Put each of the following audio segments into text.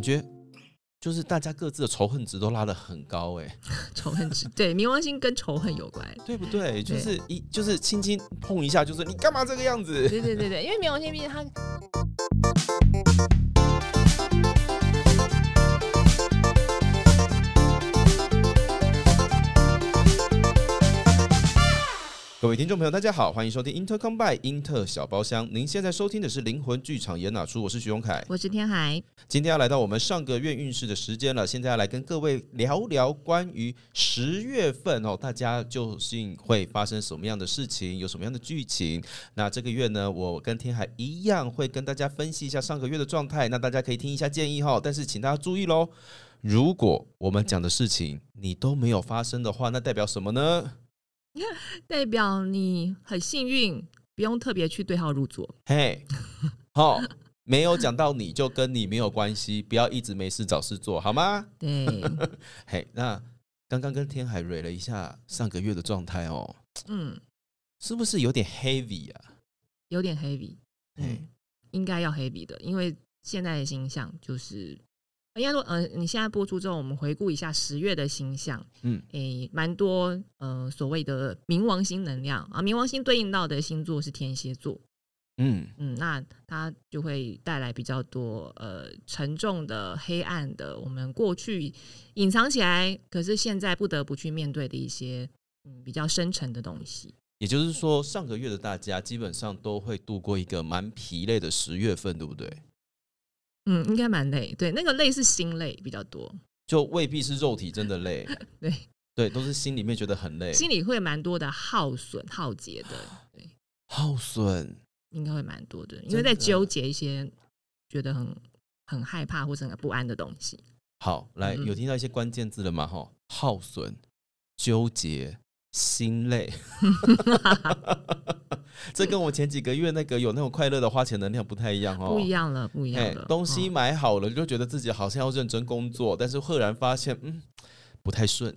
感觉就是大家各自的仇恨值都拉得很高，哎，仇恨值对冥王星跟仇恨有关，对不对？就是一就是轻轻碰一下，就是你干嘛这个样子？对对对对，因为冥王星毕竟它。各位听众朋友，大家好，欢迎收听 Intercom by 英特小包厢。您现在收听的是灵魂剧场演哪出？我是徐荣凯，我是天海。今天要来到我们上个月运势的时间了，现在要来跟各位聊聊关于十月份哦，大家究竟会发生什么样的事情，有什么样的剧情？那这个月呢，我跟天海一样会跟大家分析一下上个月的状态，那大家可以听一下建议哈。但是请大家注意喽，如果我们讲的事情你都没有发生的话，那代表什么呢？代表你很幸运，不用特别去对号入座。嘿，好，没有讲到你就跟你没有关系，不要一直没事找事做，好吗？对。嘿，那刚刚跟天海蕊了一下上个月的状态哦，嗯，是不是有点 heavy 啊？有点 heavy，嗯，应该要 heavy 的，因为现在的形象就是。应该说，呃，你现在播出之后，我们回顾一下十月的星象，嗯，诶，蛮多，呃，所谓的冥王星能量啊，冥王星对应到的星座是天蝎座，嗯嗯，那它就会带来比较多，呃，沉重的、黑暗的，我们过去隐藏起来，可是现在不得不去面对的一些，嗯，比较深沉的东西。也就是说，上个月的大家基本上都会度过一个蛮疲累的十月份，对不对？嗯，应该蛮累。对，那个累是心累比较多，就未必是肉体真的累。对对，都是心里面觉得很累，心里会蛮多的耗损、耗竭的。对，耗损应该会蛮多的，因为在纠结一些觉得很很害怕或者很不安的东西。好，来有听到一些关键字了吗？哈，耗损、纠结。心累，这跟我前几个月那个有那种快乐的花钱能量不太一样哦，不一样了，不一样了。东西买好了，就觉得自己好像要认真工作，但是赫然发现，嗯，不太顺。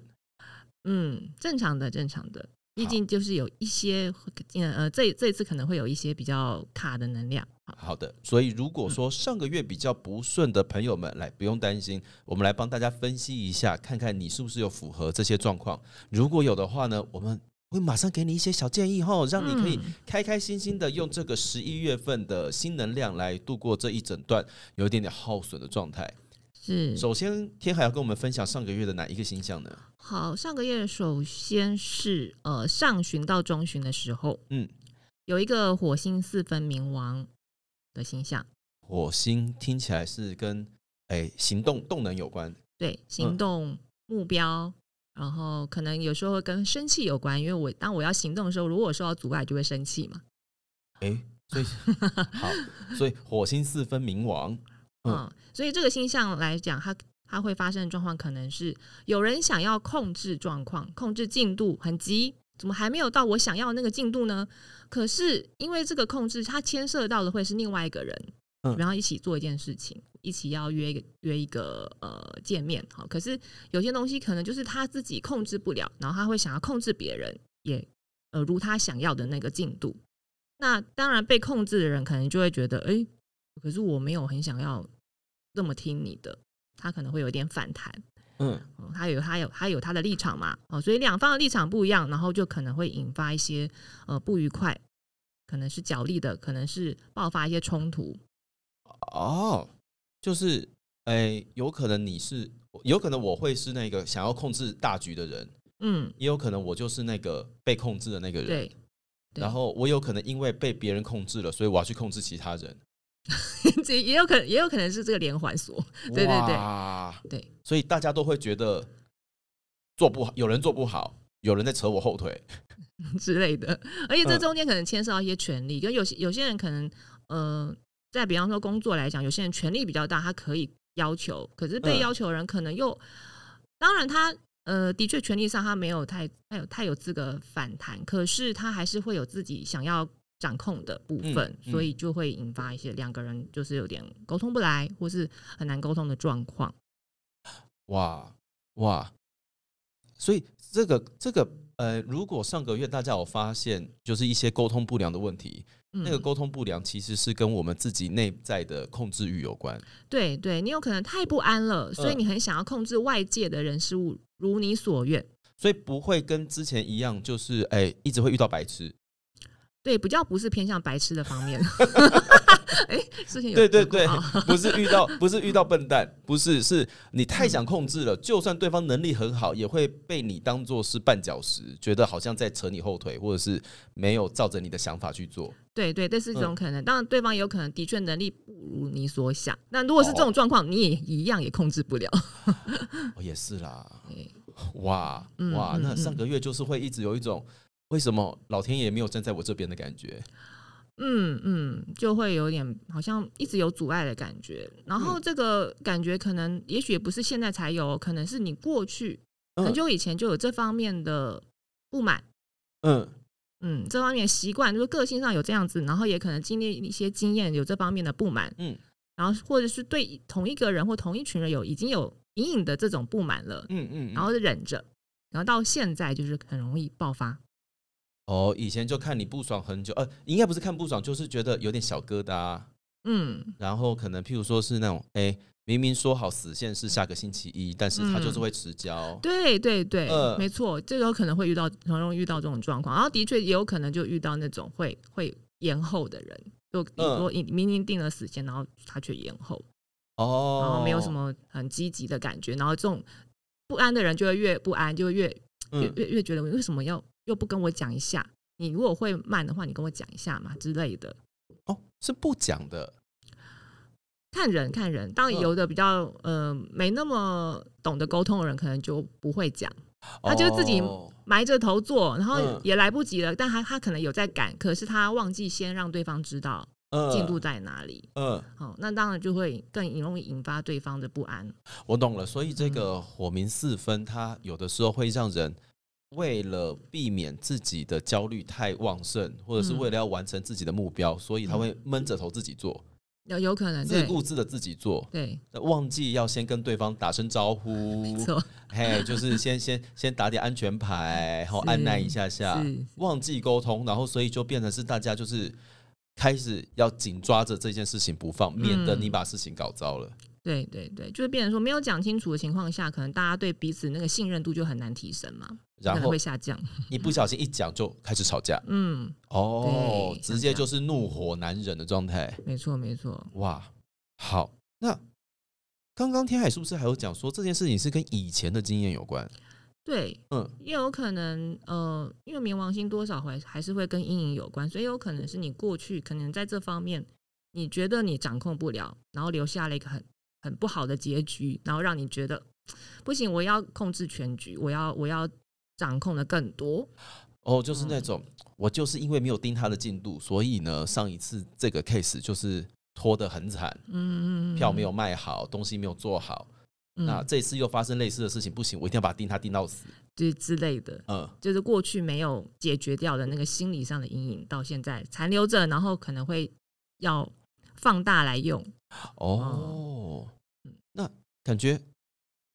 嗯，正常的，正常的。毕竟就是有一些，呃，这这次可能会有一些比较卡的能量。好的，所以如果说上个月比较不顺的朋友们，来不用担心，我们来帮大家分析一下，看看你是不是有符合这些状况。如果有的话呢，我们会马上给你一些小建议哈，让你可以开开心心的用这个十一月份的新能量来度过这一整段有一点点耗损的状态。是，首先天海要跟我们分享上个月的哪一个星象呢？好，上个月首先是呃上旬到中旬的时候，嗯，有一个火星四分冥王的星象。火星听起来是跟哎行动动能有关，对，行动目标，然后可能有时候会跟生气有关，因为我当我要行动的时候，如果受到阻碍，就会生气嘛。哎，所以好，所以火星四分冥王。嗯，所以这个星象来讲，它它会发生的状况可能是有人想要控制状况，控制进度很急，怎么还没有到我想要的那个进度呢？可是因为这个控制，它牵涉到的会是另外一个人，嗯，然后一起做一件事情，一起要约一个约一个呃见面，好，可是有些东西可能就是他自己控制不了，然后他会想要控制别人，也呃如他想要的那个进度。那当然被控制的人可能就会觉得，哎。可是我没有很想要这么听你的，他可能会有点反弹，嗯，他有他有他有他的立场嘛，哦，所以两方的立场不一样，然后就可能会引发一些呃不愉快，可能是角力的，可能是爆发一些冲突。哦，就是哎，有可能你是，有可能我会是那个想要控制大局的人，嗯，也有可能我就是那个被控制的那个人，对，然后我有可能因为被别人控制了，所以我要去控制其他人。这也有可能，也有可能是这个连环锁。对对对，对，所以大家都会觉得做不好，有人做不好，有人在扯我后腿 之类的。而且这中间可能牵涉到一些权利，跟有些有些人可能，呃，在比方说工作来讲，有些人权力比较大，他可以要求，可是被要求人可能又，当然他呃，的确权力上他没有太太有太有资格反弹，可是他还是会有自己想要。掌控的部分，所以就会引发一些两个人就是有点沟通不来，或是很难沟通的状况。哇哇！所以这个这个呃，如果上个月大家有发现，就是一些沟通不良的问题，那个嗯沟通不良其实是跟我们自己内在的控制欲有关。对对，你有可能太不安了，所以嗯你很想要控制外界的人事物如你所愿。所以不会跟之前一样，就是哎、一直会遇到白痴。对，比较不是偏向白痴的方面。哎，事情有对对对不是遇到不是遇到笨蛋，不是是你太想控制了，就算对方能力很好，也会被你当做是绊脚石，觉得好像在扯你后腿，或者是没有照着你的想法去做。对对，这是一种嗯可能。当然，对方也有可能的确能力不如你所想。那如果是这种状况，你也一样也控制不了。哦，也是啦，嗯哇，嗯那上嗯个月就是会一直有一种为什么老天爷没有站在我这边的感觉。嗯嗯，就会有点好像一直有阻碍的感觉。然后嗯这个感觉可能也许也不是现在才有，可能是你过去很嗯久以前就有这方面的不满。嗯嗯，这方面习惯就是个性上有这样子，然后也可能经历一些经验，有这方面的不满，嗯然后或者是对同一个人或同一群人有已经有隐隐的这种不满了，嗯嗯，然后忍着，然后到现在就是很容易爆发。哦，以前就看你不爽很久，呃，应该不是看不爽，就是觉得有点小疙瘩，嗯，然后可能譬如说是那种，哎、明明说好死线是下个星期一，但是他就是嗯会迟交。对对对，呃没错，这个有可能会遇到，很容易遇到这种状况。然后的确也有可能就遇到那种会会延后的人，就比如说你明明定了死线，然后他却延后，哦，然后没有什，么很积极的感觉，然后这种不安的人就会越不安，就会越越嗯，越越觉得为什么要又不跟我讲一下？你如果会慢的话，你跟我讲一下嘛之类的。哦，是不讲的，看人看人，当有的比较呃没那么懂得沟通的人，可能就不会讲，他就自己哦埋着头做，然后嗯也来不及了，但他他可能有在赶，可是他忘记先让对方知道嗯进度在哪里。嗯，好、那当然就会更容易引发对方的不安。我懂了。所以这嗯个火明四分，它有的时候会让人为了避免自己的焦虑太旺盛，或者是嗯为了要完成自己的目标，所以他会闷着头自己做，有有可能自对顾自的自己做，对，忘记要先跟对方打声招呼，没错，嘿，就是先 先先打点安全牌，然后是按耐一下下，忘记沟通，然后所以就变成是大家就是开始要紧抓着这件事情不放，免得嗯你把事情搞糟了。对对对，就是变成说没有讲清楚的情况下，可能大家对彼此那个信任度就很难提升嘛，然后会下降。一不小心一讲就开始吵架，嗯，哦，直接就是怒火难忍的状态。没错没错。哇，好，那刚刚天海是不是还有讲说这件事情是跟以前的经验有关？对，嗯，也有可能，呃，因为冥王星多少还还是会跟阴影有关，所以有可能是你过去可能在这方面，你觉得你掌控不了，然后留下了一个很很不好的结局，然后让你觉得 不行，我要控制全局，我要我要掌控的更多。哦，就是那嗯种、我就是因为没有盯他的进度，所以呢，上一次这个 case 就是拖得很惨，嗯嗯，票没有卖好，东西没有做好。嗯，那这次又发生类似的事情，不行，我一定要把它盯他盯到死。之之类的，嗯，就是过去没有解决掉的那个心理上的阴影，到现在残留着，然后可能会要放大来用。哦，嗯那感觉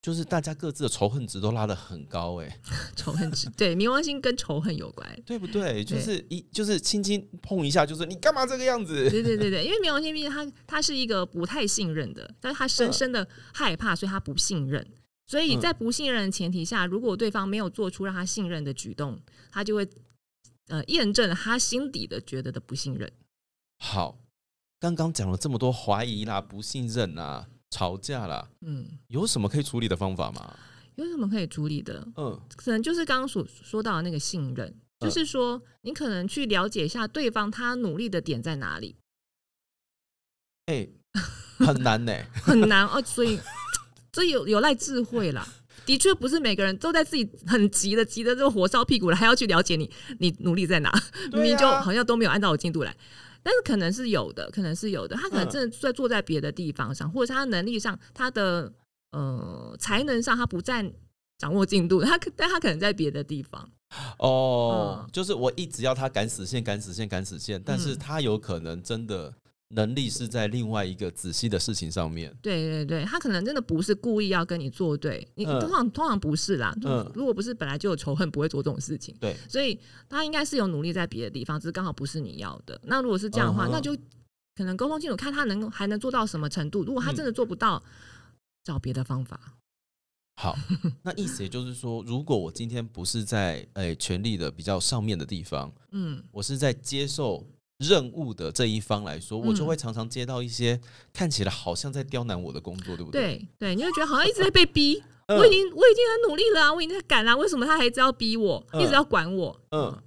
就是大家各自的仇恨值都拉得很高，哎，仇恨值，对，冥王星跟仇恨有关。对不对？就是一就是轻轻碰一下，就是你干嘛这个样子？对对对对，因为冥王星毕竟他他是一个不太信任的，但是他深深的害怕，所以他不信任。所以嗯在不信任的前提下，如果对方没有做出让他信任的举动，他就会呃验证他心底的觉得的不信任。好，刚刚讲了这么多怀疑啦、不信任啦、吵架啦，嗯，有什么可以处理的方法吗？有什么可以处理的？嗯可能就是刚刚所说到的那个信任，嗯就是说你可能去了解一下对方他努力的点在哪里，哎、很难呢、很难哦，所以这有有赖智慧啦。的确不是每个人都在自己很急的急的这个火烧屁股了，还要去了解你你努力在哪，明对明就啊好像都没有按照我进度来。但是可能是有的，可能是有的，他可能嗯。真的在坐在别的地方上，或者是他能力上，他的呃才能上，他不在掌握进度，他可但他可能在别的地方。哦，嗯。就是我一直要他赶死线、赶死线、赶死线，但是嗯。他有可能真的能力是在另外一个仔细的事情上面。对对对，他可能真的不是故意要跟你作对，你嗯通常通常不是啦。嗯如果不是本来就有仇恨，不会做这种事情。对，所以他应该是有努力在别的地方，只是刚好不是你要的。那如果是这样的话，嗯那就可能沟通清楚，看他能还能做到什么程度。如果他真的做不到，找别的方法。好，那意思也就是说，如果我今天不是在诶、权力的比较上面的地方，嗯，我是在接受任务的这一方来说，我就嗯会常常接到一些看起来好像在刁难我的工作，对不对？对对，你会觉得好像一直在被逼。嗯我已经我已经很努力了啊，我已经在赶啦、为什么他还一直要逼我，嗯一直要管我？嗯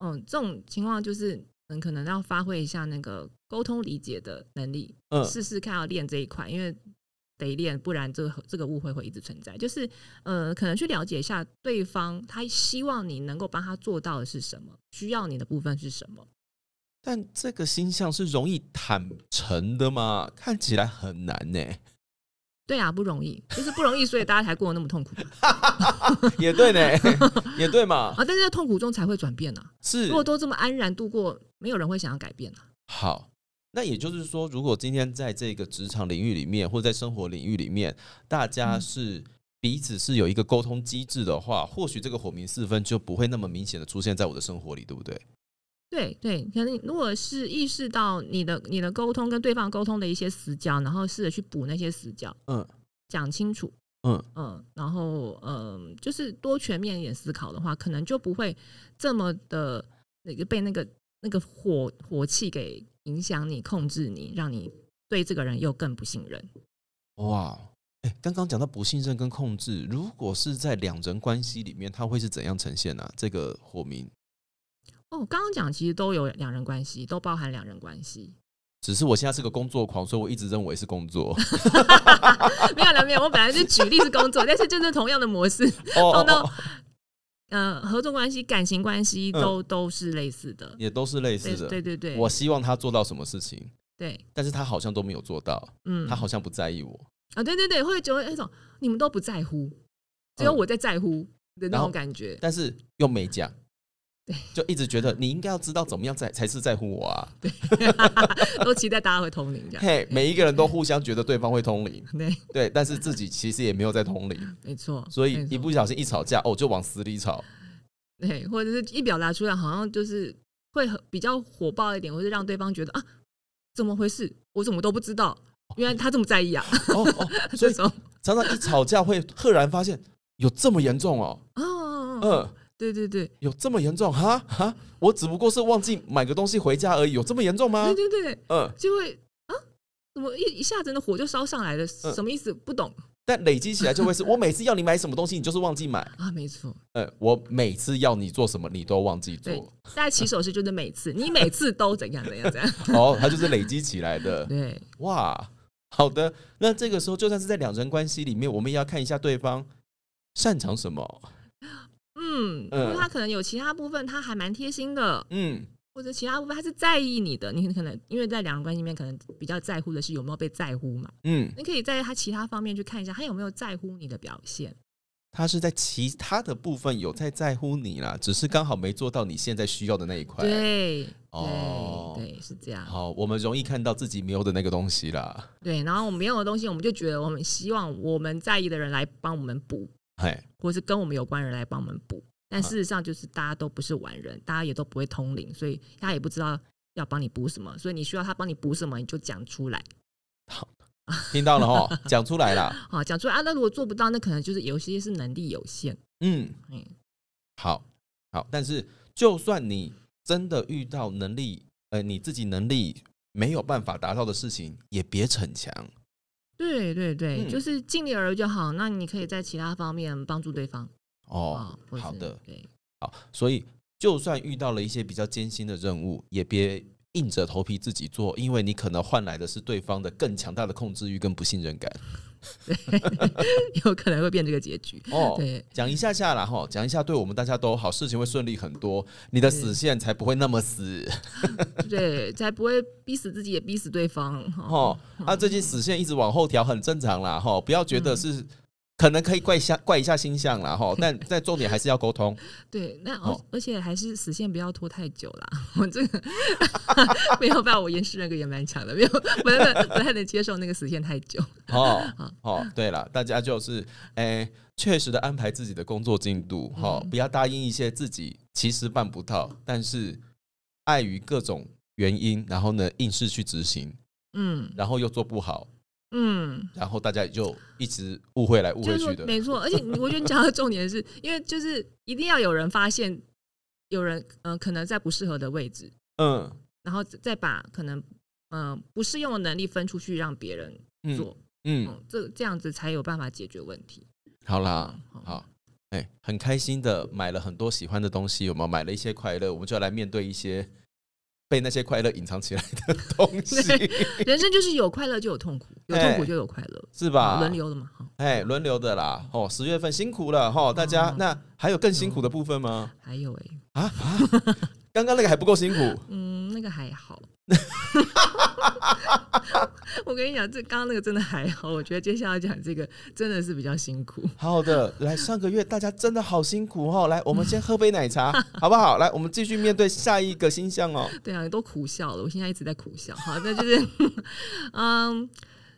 嗯，这种情况就是嗯，可能要发挥一下那个沟通理解的能力，嗯试试看要练这一块，因为得练，不然这个这个误会会一直存在。就是呃，可能去了解一下对方他希望你能够帮他做到的是什么，需要你的部分是什么。但这个星象是容易坦诚的吗？看起来很难呢、对啊，不容易，就是不容易，所以大家才过得那么痛苦 也对呢，也对嘛，啊！但是在痛苦中才会转变啊！是如果都这么安然度过，没有人会想要改变啊。好。那也就是说，如果今天在这个职场领域里面，或者在生活领域里面，大家嗯是彼此是有一个沟通机制的话，或许这个火明四分就不会那么明显的出现在我的生活里，对不对？对对，可能如果是意识到你的你的沟通跟对方沟通的一些死角，然后试着去补那些死角，嗯讲清楚，嗯嗯，然后嗯，就是多全面一点思考的话，可能就不会这么的那个被那个那个火火气给影响你、控制你，让你对这个人又更不信任。哇，哎，刚刚讲到不信任跟控制，如果是在两人关系里面，它会是怎样呈现呢、啊？这个火明，哦，刚刚讲其实都有两人关系，都包含两人关系。只是我现在是个工作狂，所以我一直认为是工作。没有了，没有，我本来是举例是工作，但是就是同样的模式，哦放到哦，呃合作关系、感情关系嗯都、都是类似的。也都是类似对的。对对对，我希望他做到什么事情，对，但是他好像都没有做到，嗯，他好像不在意我。啊，对对对，会觉得那种你们都不在乎，只有嗯我在在乎的那种感觉。但是又没讲对，就一直觉得你应该要知道怎么样才才是在乎我啊！对 都期待大家会通灵这样。嘿，每一个人都互相觉得对方会通灵，对，对，但是自己其实也没有在通灵，没错。所以一不小心一吵架，哦，就往死里吵。对，或者是一表达出来，好像就是会很比较火爆一点，或者让对方觉得啊，怎么回事？我怎么都不知道，原来他这么在意啊！哦哦，所以这种常常一吵架会赫然发现有这么严重哦，哦哦，嗯、哦对对对，有这么严重哈哈？我只不过是忘记买个东西回家而已，有这么严重吗对？对对，嗯，就会啊，怎么一一下子那火就烧上来了？嗯什么意思？不懂但累积起来就会是 我每次要你买什么东西，你就是忘记买。啊？没错，呃，我每次要你做什么，你都忘记做。，大家起手式就是每次，你每次都怎样怎样怎样。哦，它就是累积起来的。对，哇，好的。那这个时候，就算是在两人关系里面，我们也要看一下对方擅长什么。嗯，嗯因为他可能有其他部分他还蛮贴心的，嗯，或者其他部分他是在意你的，你可能因为在两人关系里面，可能比较在乎的是有没有被在乎嘛。嗯，你可以在他其他方面去看一下，他有没有在乎你的表现。他是在其他的部分有在在乎你啦，只是刚好没做到你现在需要的那一块。对，哦对对，是这样。好，我们容易看到自己没有的那个东西啦。对，然后我们没有的东西，我们就觉得我们希望我们在意的人来帮我们补，嘿，或是跟我们有关人来帮我们补。但啊事实上，就是大家都不是完人，大家也都不会通灵，所以他也不知道要帮你补什么。所以你需要他帮你补什么，你就讲出来。好听到了哈，讲出来了。好，讲出来啊。那如果做不到，那可能就是有些是能力有限。嗯，嗯，好，好，但是就算你真的遇到能力，呃，你自己能力没有办法达到的事情，也别逞强。对对对，嗯就是尽力而为就好。那你可以在其他方面帮助对方。哦好的，对好，所以就算遇到了一些比较艰辛的任务，也别硬着头皮自己做，因为你可能换来的是对方的更强大的控制欲跟不信任感。有可能会变这个结局。哦，对讲一下下啦哈，讲一下对我们大家都好，事情会顺利很多，你的死线才不会那么死。对，才不会逼死自己，也逼死对方。哦，啊，最近死线一直往后调，很正常啦哈，不要觉得是可能可以怪一下怪一下星象啦哈，但但重点还是要沟通。对，那而、哦而且还是死线不要拖太久啦。我这个 没有办法，我延时那个也蛮强的，没有不太不太能接受那个死线太久。哦哦，对了，大家就是诶，确实的安排自己的工作进度哈、嗯不要答应一些自己其实办不到，但是碍于各种原因，然后呢硬是去执行，嗯然后又做不好，嗯，然后大家就一直误会来误会去的。没错，而且我觉得你讲的重点是因为就是一定要有人发现有人呃可能在不适合的位置，嗯然后再把可能嗯、呃不适用的能力分出去让别人嗯做，嗯，嗯，这这样子才有办法解决问题。好啦嗯，好，哎、很开心的买了很多喜欢的东西，有没有买了一些快乐？我们就要来面对一些被那些快乐隐藏起来的 东西，人生就是有快乐就有痛苦，有痛苦就有快乐，是吧？轮流的嘛。哈哎，轮流的啦。哦，十月份辛苦了哈，大家。哦那还有更辛苦的部分吗？还有哎、啊啊，刚刚那个还不够辛苦。嗯，那个还好。我跟你讲，这刚刚那个真的还好。我觉得接下来讲这个真的是比较辛苦。好的，来，上个月大家真的好辛苦哦。来，我们先喝杯奶茶，好不好？来，我们继续面对下一个星象哦。对啊，都苦笑了。我现在一直在苦笑。好，那就是 嗯，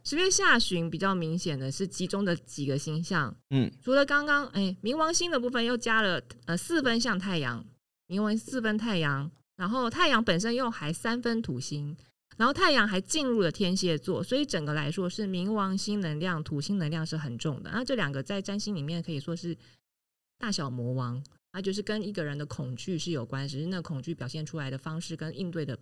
十月下旬比较明显的是集中的几个星象，嗯除了刚刚哎冥王星的部分，又加了呃四分像太阳，冥王四分太阳，然后太阳本身又还三分土星，然后太阳还进入了天蝎座，所以整个来说是冥王星能量、土星能量是很重的。那这两个在占星里面可以说是大小魔王，那就是跟一个人的恐惧是有关，只是那恐惧表现出来的方式跟应对的。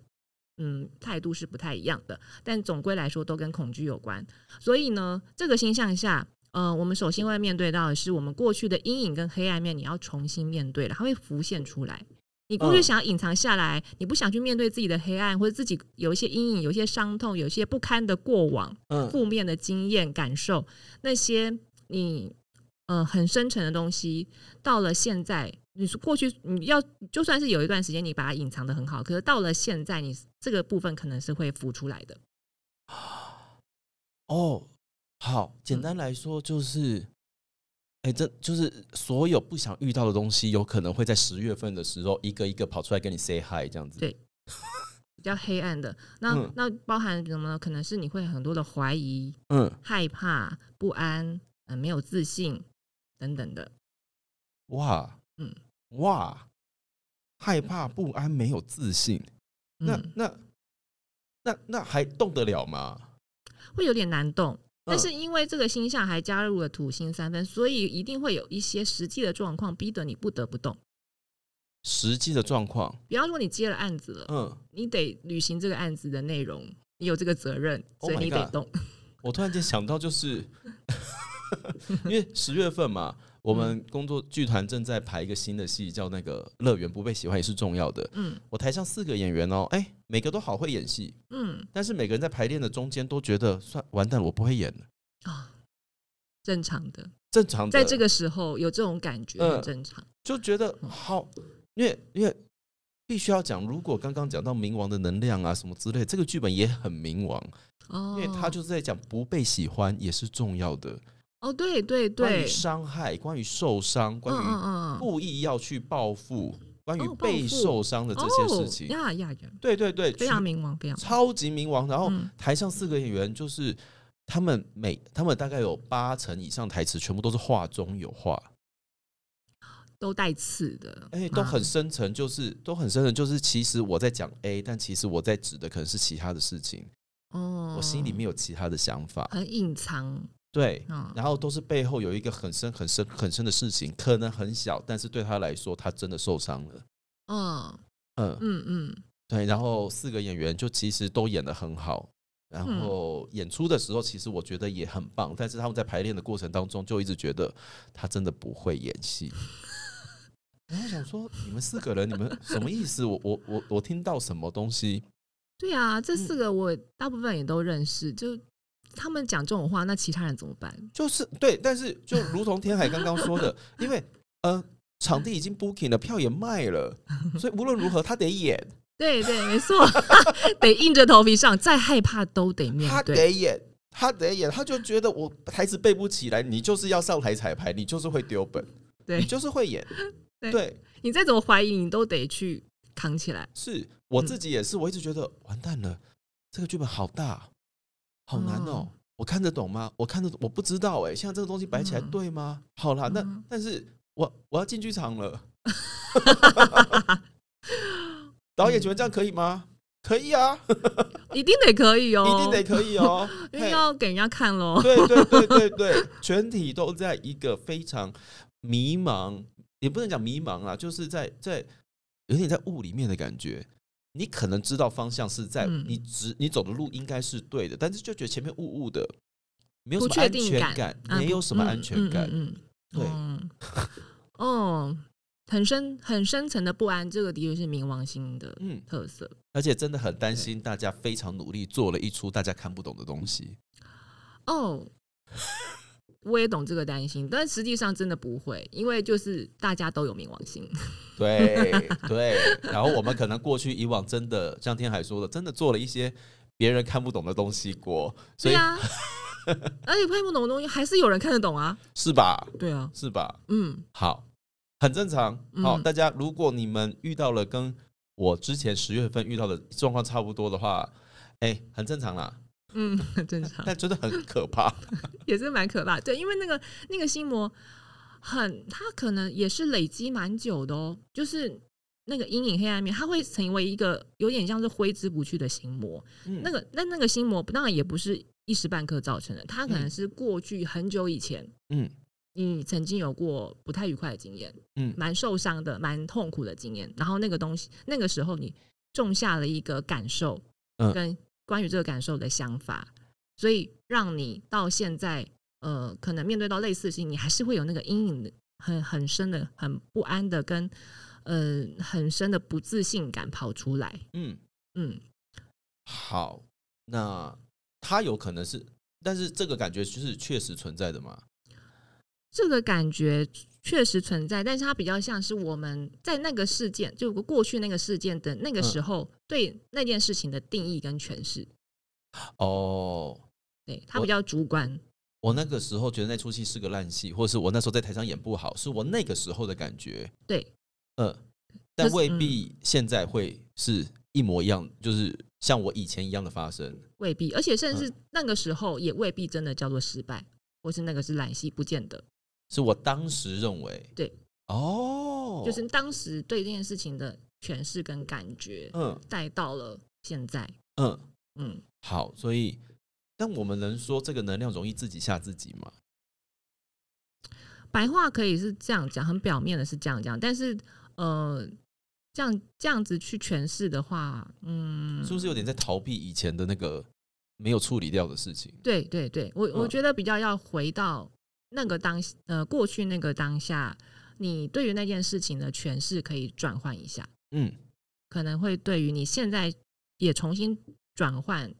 嗯，态度是不太一样的，但总归来说都跟恐惧有关。所以呢，这个星象下，呃，我们首先会面对到的是我们过去的阴影跟黑暗面，你要重新面对了，它会浮现出来。你过去嗯。想要隐藏下来，你不想去面对自己的黑暗，或者自己有一些阴影、有一些伤痛、有一些不堪的过往、嗯。负面的经验、感受，那些你呃很深沉的东西，到了现在，你是过去你要就算是有一段时间你把它隐藏的很好，可是到了现在，你这个部分可能是会浮出来的。哦，好，简嗯。单来说就是，哎、这就是所有不想遇到的东西，有可能会在十月份的时候一个一个跑出来跟你 say hi 这样子。对 比较黑暗的，那、嗯那包含什么呢？可能是你会很多的怀疑、嗯，害怕、不安，呃，没有自信等等的。哇，嗯哇，害怕、不安、没有自信，那嗯，那那那还动得了吗？会有点难动。但嗯是因为这个星象还加入了土星三分，所以一定会有一些实际的状况逼得你不得不动。实际的状况，比方说你接了案子了，嗯，你得履行这个案子的内容，你有这个责任，Oh 所以你得动。我突然间想到，就是 因为十月份嘛，我们工作剧团正在排一个新的戏，叫那个《乐园不被喜欢也是重要的》。嗯我台上四个演员哦，哎、每个都好会演戏，嗯但是每个人在排练的中间都觉得算完蛋了，我不会演了。啊、正常的，正常的，在这个时候有这种感觉嗯很正常。就觉得好，因为因为必须要讲，如果刚刚讲到冥王的能量啊什么之类，这个剧本也很冥王，哦，因为他就是在讲不被喜欢也是重要的，哦，对对对。关于，伤害，关于受伤，关嗯于故意要去报复，关于被受伤的这些事情。哦、呀呀呀，对对对，非常冥王，非常。超级冥王。然后嗯。台上四个演员就是他们每他们大概有八成以上台词全部都是话中有话，都带刺的，哎、都啊很深沉，就是都很深沉，就是其实我在讲 A，但其实我在指的可能是其他的事情，哦，我心里面有其他的想法。很隐藏，对，嗯，然后都是背后有一个很深、很深、很深的事情，可能很小，但是对他来说，他真的受伤了。嗯，嗯，嗯嗯，对。然后四个演员就其实都演得很好，然嗯后演出的时候，其实我觉得也很棒，但是他们在排练的过程当中，就一直觉得他真的不会演戏。然 后我想说，你们四个人，你们什么意思？我我我我听到什么东西？对啊，这嗯四个我大部分也都认识，就他们讲这种话，那其他人怎么办？就是对，但是就如同天海刚刚说的，因为呃，场地已经 booking 了，票也卖了，所以无论如何他得演，对对，没错，得硬着头皮上，再害怕都得面对他。得演，他得演，他就觉得我台词背不起来，你就是要上台彩排，你就是会丢本，对你就是会演，对对，你再怎么怀疑，你都得去扛起来。是我自己也是，我一直觉得完蛋了，这个剧本好大，好难哦。嗯我看得懂吗？我看得懂，我不知道哎、现在这个东西摆起来嗯对吗？好啦，那嗯但是我我要进剧场了，导演觉得这样可以吗？可以啊，一定得可以哦，一定得可以哦。因为要给人家看喽。对对对对对，全体都在一个非常迷茫，也不能讲迷茫啦，就是在在有点在雾里面的感觉。你可能知道方向是在，嗯你直你走的路应该是对的，但是就觉得前面雾雾的，没有什么安全感，没有什么嗯安全感。嗯嗯对嗯哦，很深很深层的不安，这个的确是冥王星的嗯，特色。而且真的很担心大家非常努力做了一出大家看不懂的东西。哦，我也懂这个担心，但实际上真的不会，因为就是大家都有冥王星。对对，然后我们可能过去以往真的像天海说的，真的做了一些别人看不懂的东西过，所以对啊，而且看不懂的东西还是有人看得懂啊。是吧？对啊，是吧？嗯，好，很正常。好，嗯大家如果你们遇到了跟我之前十月份遇到的状况差不多的话，哎、很正常啦，嗯，很正常，但真的很可怕。也是蛮可怕。对，因为那个那个心魔很，它可能也是累积蛮久的哦，就是那个阴影黑暗面，它会成为一个有点像是挥之不去的心魔。嗯那个那那个心魔当然也不是一时半刻造成的，它可能嗯是过去很久以前。嗯你曾经有过不太愉快的经验，嗯蛮受伤的、蛮痛苦的经验，然后那个东西，那个时候你种下了一个感受，嗯跟关于这个感受的想法，所以让你到现在，呃，可能面对到类似的事情，你还是会有那个阴影的，很很深的、很不安的，跟呃很深的不自信感跑出来。嗯，嗯，好，那他有可能是，但是这个感觉就是确实存在的嘛。这个感觉确实存在，但是它比较像是我们在那个事件，就过去那个事件的那个时候，对那件事情的定义跟诠释，哦，对它比较主观。我那个时候觉得那出戏是个烂戏，或是我那时候在台上演不好，是我那个时候的感觉。对，呃，但未必现在会是一模一样，就是像我以前一样的发生。未必，而且甚嗯至那个时候也未必真的叫做失败，或是那个是烂戏，不见得。是我当时认为，对，哦，就是当时对这件事情的诠释跟感觉嗯带到了现在。嗯，嗯，好，所以，但我们能说这个能量容易自己吓自己吗？白话可以是这样讲，很表面的是这样讲，但是呃，这样这样子去诠释的话，嗯，是不是有点在逃避以前的那个没有处理掉的事情？对对对，我我嗯觉得比较要回到那个当呃过去那个当下，你对于那件事情的诠释可以转换一下，嗯可能会对于你现在也重新转换，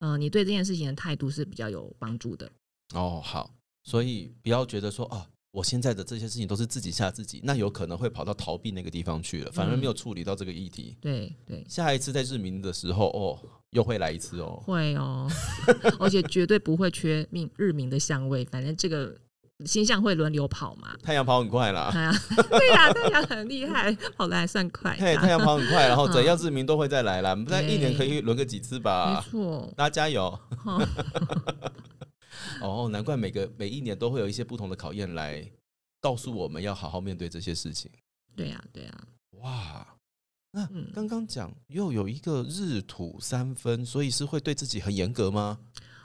呃，你对这件事情的态度是比较有帮助的。哦，好，所以不要觉得说啊，我现在的这些事情都是自己吓自己，那有可能会跑到逃避那个地方去了，反而没有处理到这个议题。对对，下一次在日明的时候，哦，又会来一次哦。会哦，而且绝对不会缺命日明的香味，反正这个星象会轮流跑嘛。太阳跑很快啦，哎呀，对呀、太阳很厉害，跑的还算快。嘿，太阳跑很快，然后 怎样日明都会再来啦。我们在一年可以轮个几次吧没吧？错，大家加油！哦哦，难怪每个每一年都会有一些不同的考验来告诉我们要好好面对这些事情。对呀、对呀、哇，那嗯。刚刚讲又有一个日土三分，所以是会对自己很严格吗？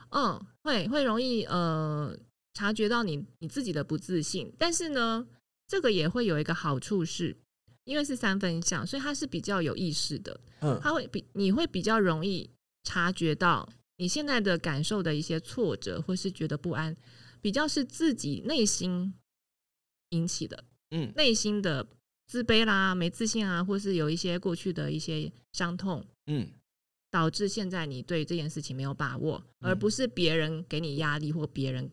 嗯，会会容易呃察觉到你你自己的不自信，但是呢，这个也会有一个好处是，因为是三分相，所以它是比较有意识的，嗯。它会比你会比较容易察觉到你现在的感受的一些挫折或是觉得不安，比较是自己内心引起的，嗯内心的自卑啦、没自信啊，或是有一些过去的一些伤痛。嗯导致现在你对这件事情没有把握，而嗯不是别人给你压力或别人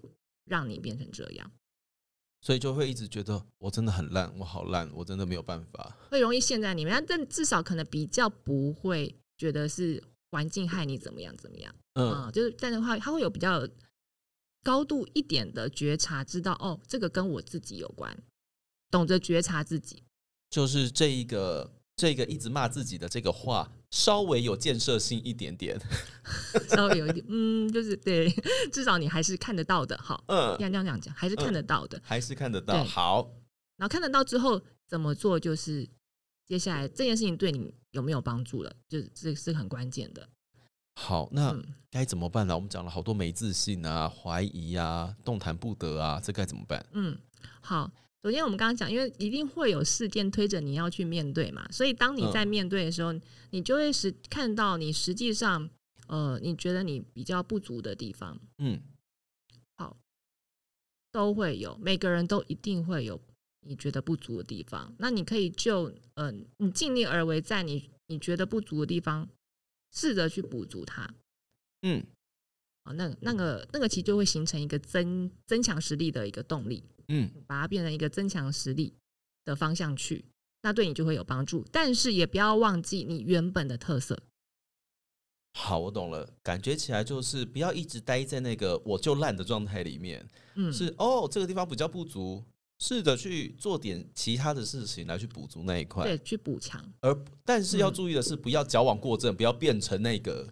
让你变成这样，所以就会一直觉得我真的很烂，我好烂，我真的没有办法。会容易陷在里面。但至少可能比较不会觉得是环境害你怎么样怎么样嗯啊、就是这样的话，他会有比较高度一点的觉察，知道哦，这个跟我自己有关，懂得觉察自己。就是这一个这个一直骂自己的这个话，稍微有建设性一点点。稍微有一点，嗯，就是对，至少你还是看得到的，好，嗯应，该这样讲讲，还是看得到的。还是看得到。好，然后看得到之后怎么做，就是接下来这件事情对你有没有帮助了，就是这是很关键的。好，那嗯，该怎么办呢？我们讲了好多没自信啊、怀疑啊、动弹不得啊，这该怎么办？嗯，好。首先，我们刚刚讲，因为一定会有事件推着你要去面对嘛，所以当你嗯在面对的时候，你就会实看到你实际上，呃，你觉得你比较不足的地方，嗯，好都会有，每个人都一定会有你觉得不足的地方。那你可以就，呃，你尽力而为，在你你觉得不足的地方，试着去补足它。嗯，啊，那个那个那个其实就会形成一个增增强实力的一个动力，嗯，把它变成一个增强实力的方向去，那对你就会有帮助。但是也不要忘记你原本的特色。好，我懂了。感觉起来就是不要一直待在那个我就烂的状态里面，嗯，是哦，这个地方比较不足，试着去做点其他的事情来去补足那一块。对，去补强。而但是要嗯注意的是，不要矫枉过正，不要变成那个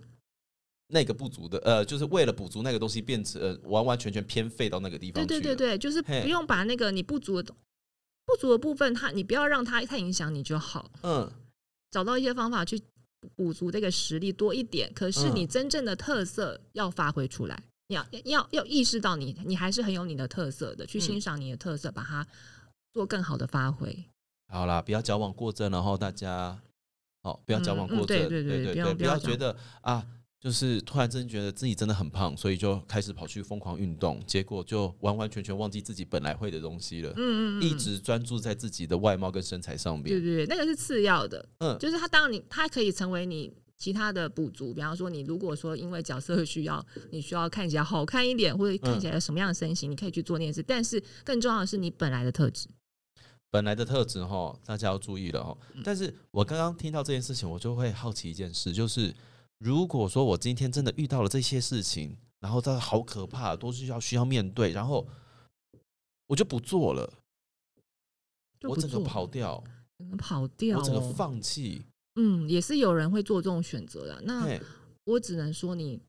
那个不足的，呃，就是为了补足那个东西，变成、呃、完完全全偏废到那个地方去。对对对对，就是不用把那个你不足的东不足的部分，它你不要让它太影响你就好。嗯，找到一些方法去补足这个实力多一点，可是嗯你真正的特色要发挥出来，你要要要意识到你你还是很有你的特色的，去嗯欣赏你的特色，把它做更好的发挥。好啦，不要矫枉过正，然后大家哦，不要矫枉过正，对对对对不要不要觉得啊。就是突然真觉得自己真的很胖，所以就开始跑去疯狂运动，结果就完完全全忘记自己本来会的东西了，嗯嗯嗯，一直专注在自己的外貌跟身材上面。对对对，那个是次要的，嗯就是他当然你他可以成为你其他的补足，比方说你如果说因为角色需要，你需要看起来好看一点，或者看起来有什么样的身形，你可以去做那件事，但是更重要的是你本来的特质。本来的特质哈，大家要注意了哈。嗯但是我刚刚听到这件事情，我就会好奇一件事，就是如果说我今天真的遇到了这些事情，然后它好可怕，都是要需要面对，然后我就不做了，做我整个跑掉，整个跑掉、哦，我整个放弃，嗯，也是有人会做这种选择的。那，我只能说，你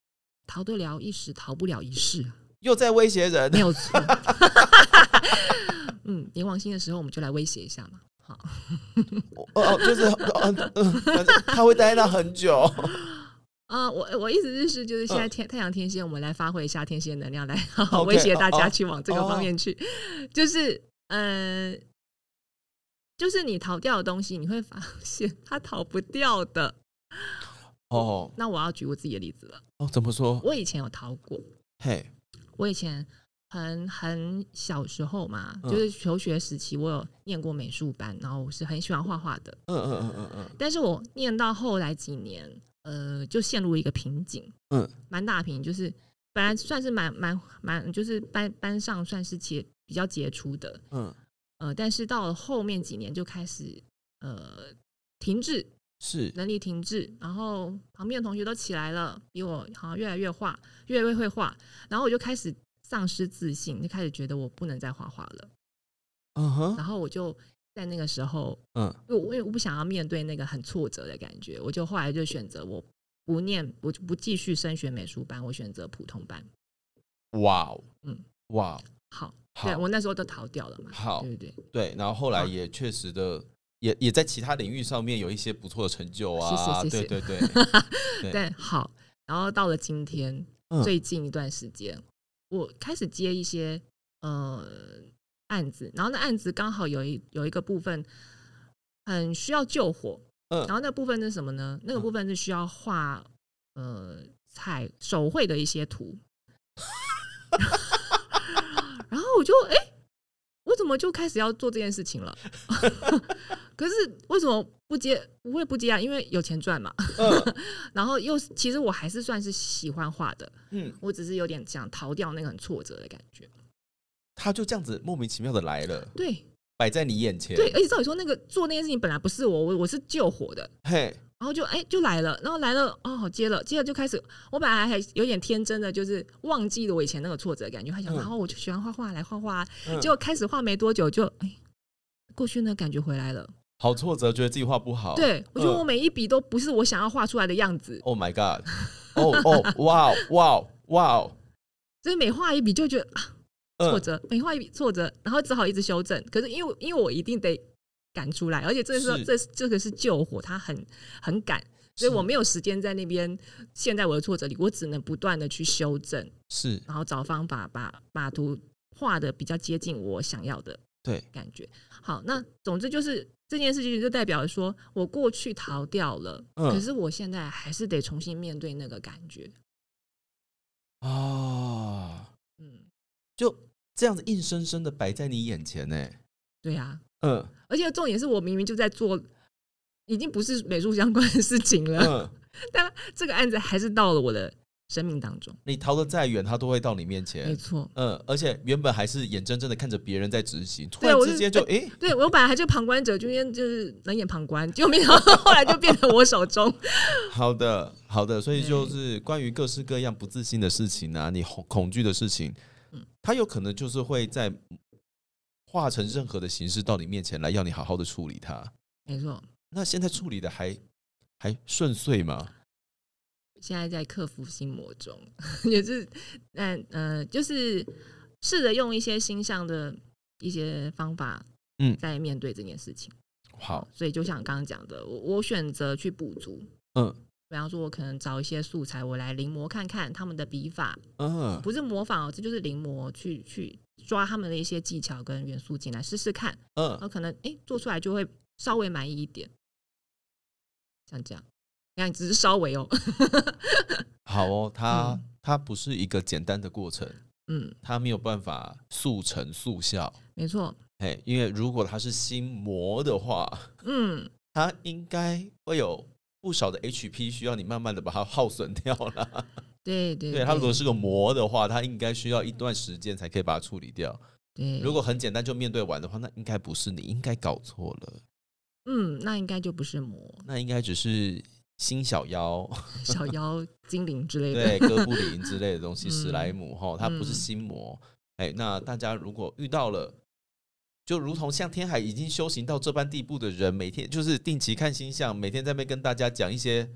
逃得了一时，逃不了一世，又在威胁人没。有错。嗯，冥王星的时候，我们就来威胁一下嘛。好，哦哦，就是嗯嗯，他会待那很久。啊、我我意思就是，就是现在嗯天、太阳天蝎，我们来发挥一下天蝎能量，来 好好威胁大家去往这个方面去。就是，呃，就是你逃掉的东西，你会发 现它逃不掉的。哦那我要举我自己的例子了。哦，怎么说？我以前有逃过，嘿，我以前很很小时候嘛，嗯就是求学时期，我有念过美术班，然后我是很喜欢画画的。嗯嗯嗯嗯嗯，但是我念到后来几年，呃，就陷入一个瓶颈，嗯，蛮大瓶，就是本来算是蛮蛮蛮，就是班班上算是杰比较杰出的，嗯，呃，但是到了后面几年就开始呃停滞，是，能力停滞，然后旁边的同学都起来了，比我好像越来越画，越来越会画，然后我就开始丧失自信，就开始觉得我不能再画画了，嗯哼，然后我就在那个时候，嗯，我因为我不想要面对那个很挫折的感觉，我就后来就选择我不念，我就不继续升学美术班，我选择普通班。哇哦，嗯，哇好对我那时候都逃掉了嘛，好对不对？对，然后后来也确实的，也也在其他领域上面有一些不错的成就啊，谢谢谢谢。对对对，对。对，好，然后到了今天，嗯。最近一段时间，我开始接一些呃案子，然后那案子刚好有一有一个部分很需要救火，嗯。然后那部分是什么呢？那个嗯。部分是需要画呃彩手绘的一些图，然后我就哎、诶我怎么就开始要做这件事情了？可是为什么不接？不会不接啊？因为有钱赚嘛。嗯 然后又其实我还是算是喜欢画的，嗯，我只是有点想逃掉那个很挫折的感觉。他就这样子莫名其妙的来了，对摆在你眼前，对，而且照理说那个做那件事情本来不是我，我我是救火的，嘿，然后就哎、就来了，然后来了哦，好接了，接着就开始，我本来还有点天真的，就是忘记了我以前那个挫折感觉，还想，嗯。然后我就喜欢画画，来画画，嗯。结果开始画没多久就哎、过去那感觉回来了。好挫折，觉得自己画不好。对我觉得嗯。我每一笔都不是我想要画出来的样子，，Oh my god，哦 哦，哇哦哇哦哇哦，所以每画一笔就觉得啊嗯。挫折，每画一笔挫折，然后只好一直修正。可是因为因为我一定得赶出来，而且这是是。这这个是救火，他很很赶，所以我没有时间在那边陷在我的挫折里，我只能不断的去修正，是。然后找方法把把图画的比较接近我想要的对，感觉。好，那总之就是这件事情就代表说我过去逃掉了，嗯。可是我现在还是得重新面对那个感觉。啊，嗯，就这样子硬生生的摆在你眼前呢。对呀、嗯。而且重点是我明明就在做，已经不是美术相关的事情了，嗯，但这个案子还是到了我的生命当中。你逃得再远，他都会到你面前。没。错，嗯，而且原本还是眼睁睁的看着别人在执行，突然之间就诶，对我本来还就旁观者，就边就是冷眼旁观，就没想到后来就变成我手中。好的，好的，所以就是关于各式各样不自信的事情啊，你恐恐惧的事情嗯，它有可能就是会在化成任何的形式到你面前来，要你好好的处理它。没错，那现在处理的还还顺遂吗？现在在克服心魔中，也是，但呃，就是试着用一些心象的一些方法，嗯。在面对这件事情。好，所以就像刚刚讲的，我我选择去补足，嗯。比方说，我可能找一些素材，我来临摹看看他们的笔法，嗯，不是模仿哦，这就是临摹，去去抓他们的一些技巧跟元素进来试试看，然嗯，后可能哎、诶做出来就会稍微满意一点，像这样，你看只是稍微哦，好哦，它嗯。它不是一个简单的过程，嗯，它没有办法速成速效。没错，哎，因为如果它是心魔的话，嗯，它应该会有不少的 HP 需要你慢慢的把它耗损掉了。对对对，它如果是个魔的话，它应该需要一段时间才可以把它处理掉。对，如果很简单就面对完的话，那应该不是你，应该搞错了，嗯，那应该就不是魔那应该只是新小妖，小妖 精灵之类的，对，哥布林之类的东西，嗯 史莱姆哈，它不是嗯心魔。哎，那大家如果遇到了。就如同像天海已经修行到这般地步的人，每天就是定期看星象，每天在那边跟大家讲一些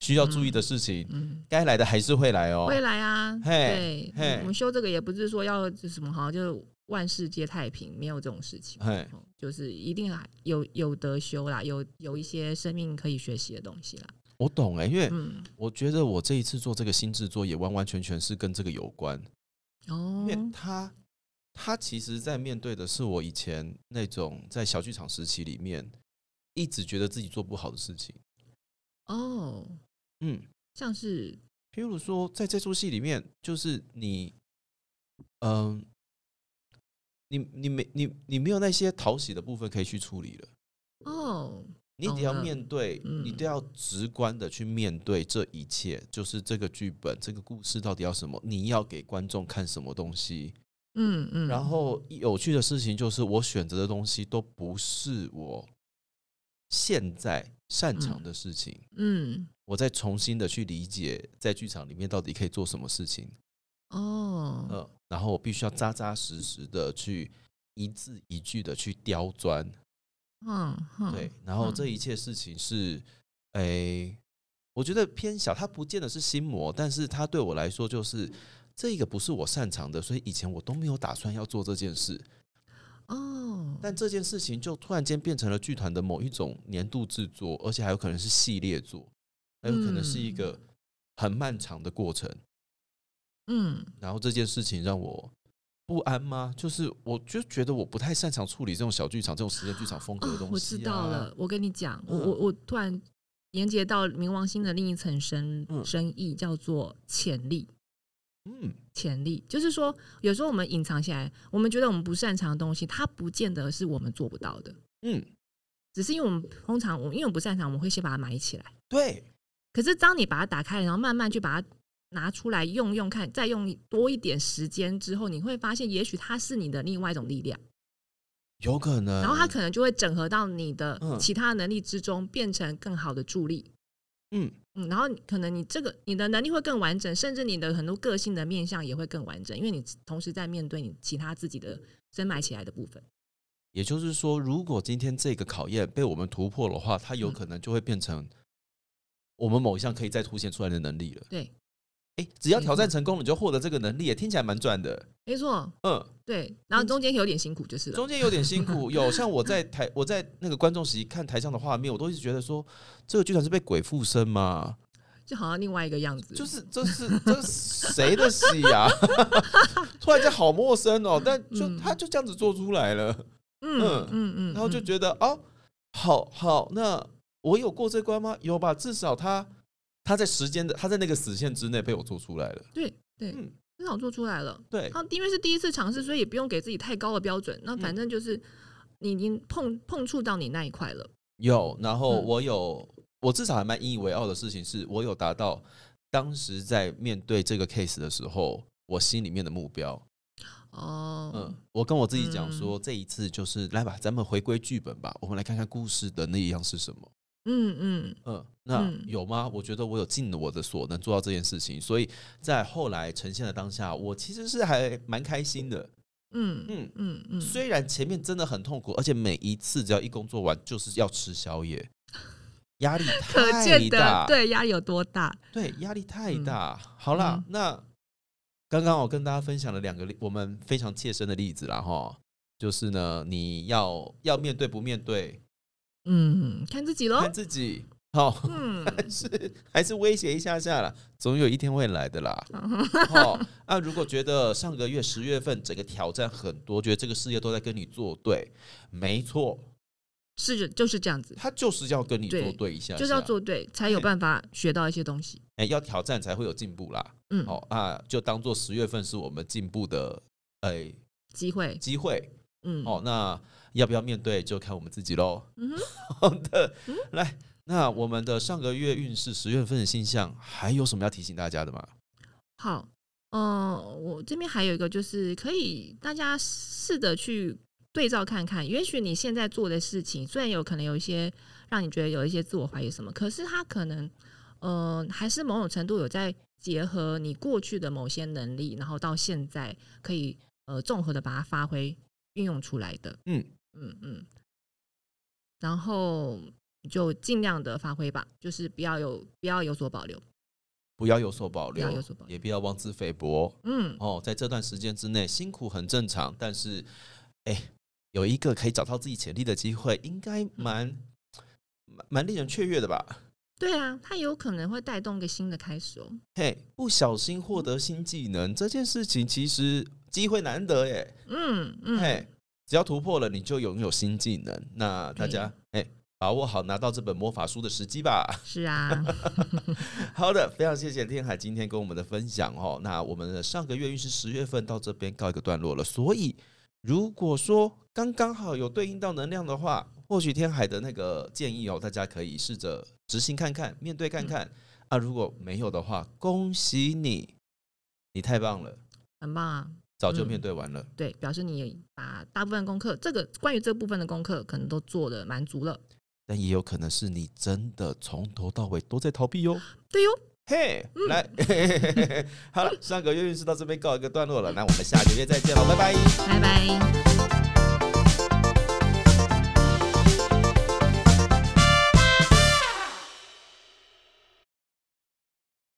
需要注意的事情，嗯。该来的还是会来哦。会来啊，嘿对，嘿我们修这个也不是说要就什么好像就万事皆太平，没有这种事情，嘿，哦就是一定还有有得修啦，有有一些生命可以学习的东西啦。我懂哎、因为嗯，我觉得我这一次做这个新制作也完完全全是跟这个有关，哦因为他他其实在面对的是我以前那种在小剧场时期里面一直觉得自己做不好的事情。哦，嗯，像是譬如说在这出戏里面，就是你，嗯、你你没你你没有那些讨喜的部分可以去处理了。哦，你得要面对，嗯你都要直观的去面对这一切，就是这个剧本、这个故事到底要什么，你要给观众看什么东西。嗯嗯，然后有趣的事情就是，我选择的东西都不是我现在擅长的事情，嗯我再重新的去理解，在剧场里面到底可以做什么事情。哦，嗯，然后我必须要扎扎实实的去一字一句的去刁钻。嗯，嗯对，然后嗯这一切事情是，诶、我觉得偏小，它不见得是心魔，但是它对我来说就是这个不是我擅长的，所以以前我都没有打算要做这件事，哦，但这件事情就突然间变成了剧团的某一种年度制作，而且还有可能是系列作，还有可能是一嗯个很漫长的过程。嗯然后这件事情让我不安吗？就是我就觉得我不太擅长处理这种小剧场、这种实验剧场风格的东西、啊哦。我知道了，我跟你讲，我嗯我我突然连接到冥王星的另一层深嗯深意，叫做潜力。嗯，潜力。就是说，有时候我们隐藏起来，我们觉得我们不擅长的东西，它不见得是我们做不到的，嗯，只是因为我们通常我因为我们不擅长，我们会先把它埋起来。对，可是当你把它打开，然后慢慢去把它拿出来用用看，再用多一点时间之后，你会发现，也许它是你的另外一种力量，有可能。然后它可能就会整合到你的嗯。其他能力之中，变成更好的助力。嗯嗯，然后可能你这个你的能力会更完整，甚至你的很多个性的面向也会更完整，因为你同时在面对你其他自己的深埋起来的部分。也就是说，如果今天这个考验被我们突破的话，它有嗯可能就会变成我们某一项可以再凸显出来的能力了。对，哎，只要挑战成功，你就获得这个能力，听起来蛮赚的。没错，嗯，对，然后中间有点辛苦就是。中间有点辛苦，有像我在台，我在那个观众席看台上的画面，我都一直觉得说，这个剧团是被鬼附身吗？就好像另外一个样子，就是这是这是谁的戏呀、突然间好陌生哦，但就嗯他就这样子做出来了，嗯嗯嗯嗯，然后就嗯觉得哦，好好，那我有过这关吗？有吧，至少他他在时间的他在那个死线之内被我做出来了。对对，嗯，至少做出来了。对，他因为是第一次尝试，所以也不用给自己太高的标准。那嗯反正就是你已经碰碰触到你那一块了。有，然后嗯我有，我至少还蛮引以为傲的事情是，我有达到当时在面对这个 case 的时候，我心里面的目标。哦，嗯，我跟我自己讲说，这一次就是来吧，咱们回归剧本吧，我们来看看故事的那一样是什么。嗯嗯嗯，那嗯有吗？我觉得我有尽了我的所能做到这件事情，所以在后来呈现的当下，我其实是还蛮开心的。嗯嗯，嗯嗯，虽然前面真的很痛苦，而且每一次只要一工作完就是要吃宵夜，压力 可太见大，对压力有多大？对，压力太嗯大。好啦，嗯那刚刚我跟大家分享了两个例我们非常切身的例子啦，哈，就是呢，你要要面对不面对，嗯，看自己喽看。自己，好、嗯，还是还是威胁一下下啦，总有一天会来的啦。嗯 好、啊，如果觉得上个月十月份整个挑战很多，觉得这个世界都在跟你作对，没错，是就是这样子，他就是要跟你作对一下下就是要做对，才有办法学到一些东西。哎、要挑战才会有进步啦。嗯，好、啊，就当做十月份是我们进步的哎、机会，机会。嗯，哦，那要不要面对就看我们自己喽。好的，来，那我们的上个月运势十月份的星象还有什么要提醒大家的吗？好，嗯、我这边还有一个就是可以大家试着去对照看看，也许你现在做的事情虽然有可能有一些让你觉得有一些自我怀疑什么，可是它可能，呃，还是某种程度有在结合你过去的某些能力，然后到现在可以呃综合的把它发挥运用出来的。嗯嗯嗯，然后就尽量的发挥吧，就是不要有不要有所保留。不要有所保不要留，有所保留也不要妄自菲薄。嗯，哦，在这段时间之内辛苦很正常，但是，哎，有一个可以找到自己潜力的机会，应该蛮蛮蛮令人雀跃的吧？对啊，它有可能会带动一个新的开始哦。嘿，不小心获得新技能这件事情，其实机会难得耶。嗯嗯，嘿，只要突破了，你就拥有新技能。那大家，哎，把握好拿到这本魔法书的时机吧。是啊，好的，非常谢谢天海今天跟我们的分享哦。那我们的上个月运势十月份到这边告一个段落了，所以如果说刚刚好有对应到能量的话，或许天海的那个建议哦，大家可以试着执行看看，面对看看、啊。如果没有的话，恭喜你，你太棒了，很棒啊。早就嗯面对完了。对，表示你把大部分功课，这个关于这部分的功课，可能都做的蛮足了。但也有可能是你真的从头到尾都在逃避哟。对哟，嘿，嗯来，好了，上个月运势到这边告一个段落了，那我们下个月再见喽，拜拜。拜拜。